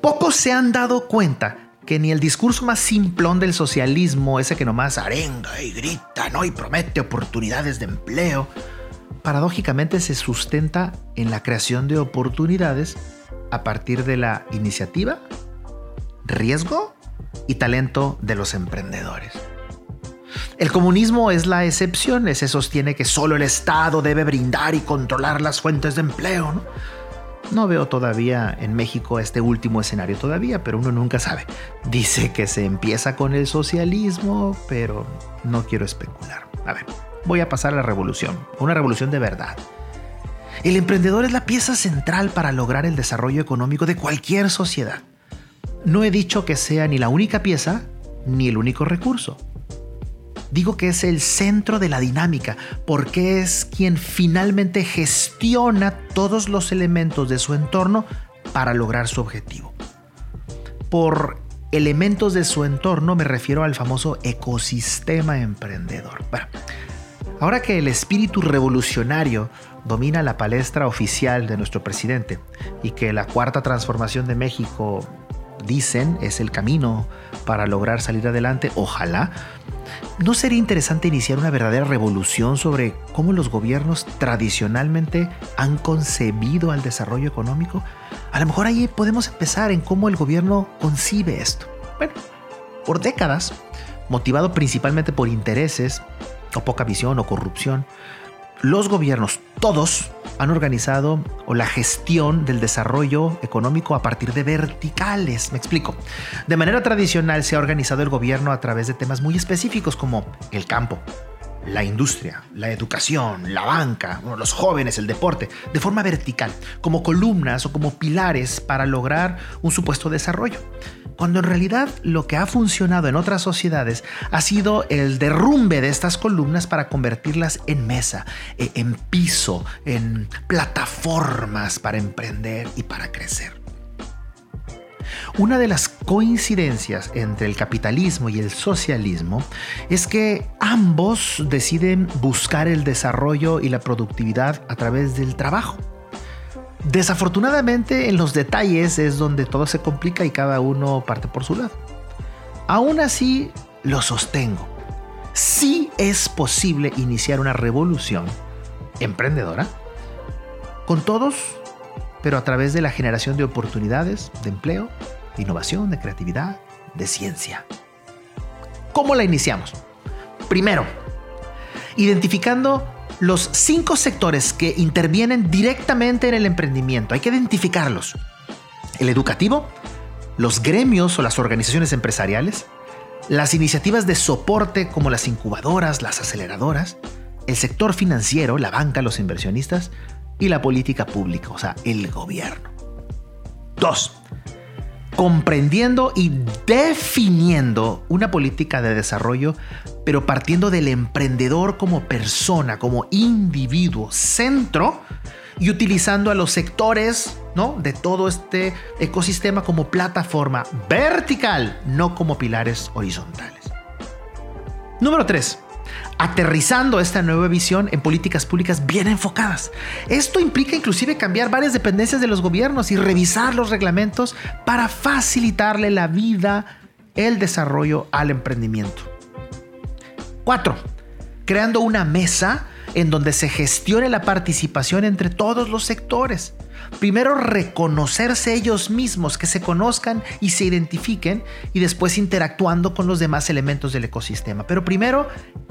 Pocos se han dado cuenta que ni el discurso más simplón del socialismo, ese que nomás arenga y grita, ¿no? Y promete oportunidades de empleo, paradójicamente se sustenta en la creación de oportunidades a partir de la iniciativa, riesgo y talento de los emprendedores. El comunismo es la excepción, se sostiene que solo el Estado debe brindar y controlar las fuentes de empleo. ¿no? No veo todavía en México este último escenario todavía, pero uno nunca sabe. Dice que se empieza con el socialismo, pero no quiero especular. A ver, voy a pasar a la revolución, una revolución de verdad. El emprendedor es la pieza central para lograr el desarrollo económico de cualquier sociedad. No he dicho que sea ni la única pieza ni el único recurso. Digo que es el centro de la dinámica, porque es quien finalmente gestiona todos los elementos de su entorno para lograr su objetivo. Por elementos de su entorno me refiero al famoso ecosistema emprendedor. ahora que el espíritu revolucionario domina la palestra oficial de nuestro presidente y que la cuarta transformación de México dicen es el camino para lograr salir adelante, ojalá, ¿no sería interesante iniciar una verdadera revolución sobre cómo los gobiernos tradicionalmente han concebido al desarrollo económico? A lo mejor ahí podemos empezar en cómo el gobierno concibe esto. Bueno, por décadas, motivado principalmente por intereses o poca visión o corrupción, los gobiernos, todos, han organizado o la gestión del desarrollo económico a partir de verticales. Me explico. De manera tradicional se ha organizado el gobierno a través de temas muy específicos como el campo, la industria, la educación, la banca, los jóvenes, el deporte, de forma vertical, como columnas o como pilares para lograr un supuesto desarrollo cuando en realidad lo que ha funcionado en otras sociedades ha sido el derrumbe de estas columnas para convertirlas en mesa, e, en piso, en plataformas para emprender y para crecer. Una de las coincidencias entre el capitalismo y el socialismo es que ambos deciden buscar el desarrollo y la productividad a través del trabajo. Desafortunadamente en los detalles es donde todo se complica y cada uno parte por su lado. Aún así, lo sostengo. Sí es posible iniciar una revolución emprendedora con todos, pero a través de la generación de oportunidades, de empleo, de innovación, de creatividad, de ciencia. ¿Cómo la iniciamos? Primero, identificando los cinco sectores que intervienen directamente en el emprendimiento. Hay que identificarlos. El educativo, los gremios o las organizaciones empresariales, las iniciativas de soporte como las incubadoras, las aceleradoras, el sector financiero, la banca, los inversionistas y la política pública, o sea, el gobierno. Dos, comprendiendo y definiendo una política de desarrollo, pero partiendo del emprendedor como persona, como individuo, centro, y utilizando a los sectores ¿no? de todo este ecosistema como plataforma vertical, no como pilares horizontales. Número 3 aterrizando esta nueva visión en políticas públicas bien enfocadas. Esto implica inclusive cambiar varias dependencias de los gobiernos y revisar los reglamentos para facilitarle la vida, el desarrollo al emprendimiento. 4. Creando una mesa en donde se gestione la participación entre todos los sectores Primero reconocerse ellos mismos, que se conozcan y se identifiquen y después interactuando con los demás elementos del ecosistema. Pero primero,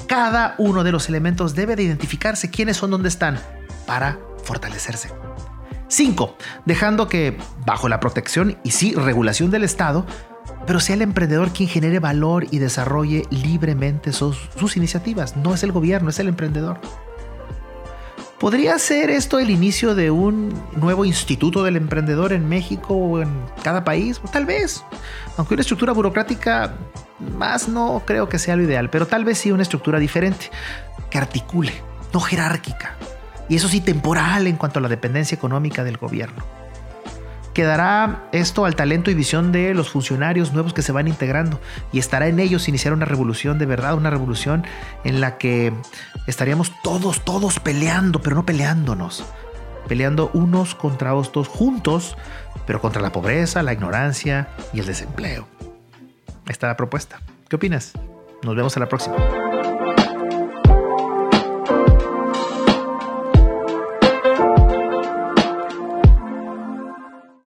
cada uno de los elementos debe de identificarse quiénes son, dónde están, para fortalecerse. 5. Dejando que, bajo la protección y sí regulación del Estado, pero sea el emprendedor quien genere valor y desarrolle libremente sus, sus iniciativas. No es el gobierno, es el emprendedor. ¿Podría ser esto el inicio de un nuevo instituto del emprendedor en México o en cada país? tal vez, aunque una estructura burocrática más no creo que sea lo ideal, pero tal vez sí una estructura diferente, que articule, no jerárquica, y eso sí temporal en cuanto a la dependencia económica del gobierno quedará esto al talento y visión de los funcionarios nuevos que se van integrando y estará en ellos iniciar una revolución de verdad, una revolución en la que estaríamos todos, todos peleando, pero no peleándonos. peleando unos contra otros juntos, pero contra la pobreza, la ignorancia y el desempleo. Esta es la propuesta. ¿Qué opinas? Nos vemos en la próxima.